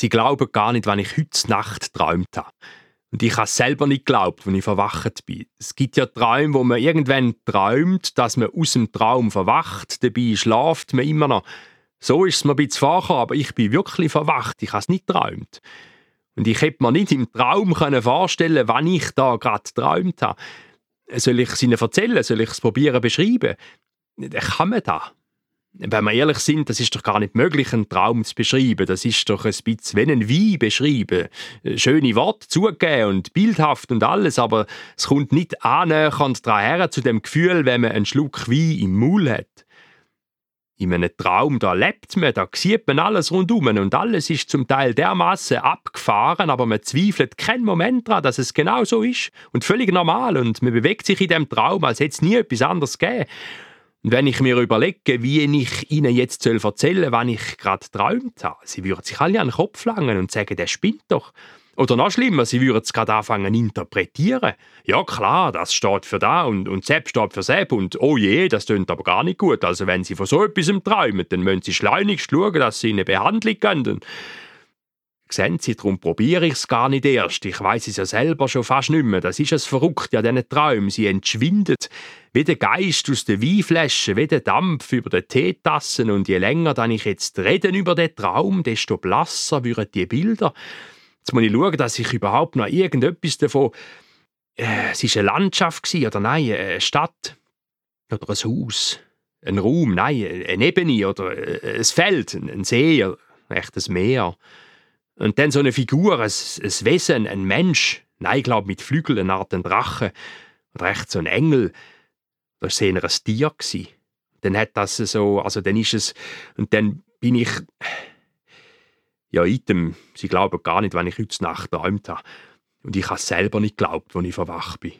Sie glauben gar nicht, wenn ich heute Nacht geträumt habe. Und ich habe selber nicht geglaubt, als ich verwacht bin. Es gibt ja Träume, wo man irgendwann träumt, dass man aus dem Traum verwacht, dabei schlaft man immer noch. So ist es mir ein bisschen vorgekommen, aber ich bin wirklich verwacht. Ich habe es nicht geträumt. Und ich hätte mir nicht im Traum vorstellen wann ich da gerade geträumt habe. Soll ich es Ihnen erzählen? Soll ich es probieren beschreiben? Kann man da? Wenn wir ehrlich sind, das ist doch gar nicht möglich, einen Traum zu beschreiben. Das ist doch ein bisschen wie ein Wein beschreiben. Schöne Worte zugeben und bildhaft und alles, aber es kommt nicht annähernd daran her zu dem Gefühl, wenn man einen Schluck Wein im Maul hat. In einem Traum, da lebt man, da sieht man alles rundum und alles ist zum Teil dermaßen abgefahren, aber man zweifelt keinen Moment daran, dass es genau so ist und völlig normal und man bewegt sich in dem Traum, als hätte es nie etwas anderes gegeben. Und wenn ich mir überlege, wie ich Ihnen jetzt erzählen soll, wann ich gerade geträumt habe, Sie würden sich alle an den Kopf langen und sagen, der spinnt doch. Oder noch schlimmer, sie würden es gerade anfangen interpretieren. Ja klar, das steht für da und, und Sepp steht für Sepp und oh je, das tönt aber gar nicht gut. Also wenn sie von so etwas träumen, dann müssen sie schleunigst schauen, dass sie in eine Behandlung gehen. Sehen Sie, darum probiere ich es gar nicht erst. Ich weiß es ja selber schon fast nicht mehr. Das ist es verrückt an diesen Träumen. Sie entschwindet wie der Geist aus der Weinflasche, wie der Dampf über den Teetassen. Und je länger dann ich jetzt reden über den Traum, desto blasser würden die Bilder. Jetzt muss ich schauen, dass ich überhaupt noch irgendetwas davon. Äh, es war eine Landschaft oder nein, eine Stadt oder ein Haus, ein Raum, nein, eine Ebene oder äh, ein Feld, ein See, ein echtes Meer. Und dann so eine Figur, ein, ein Wesen, ein Mensch, nein, ich glaube mit Flügeln, eine Art ein Drache, oder echt so ein Engel, das war eher ein Tier. Gewesen. Dann hat das so, also dann ist es, und dann bin ich, ja, item, sie glauben gar nicht, wenn ich heute Nacht geträumt habe. Und ich habe selber nicht geglaubt, als ich verwacht bin.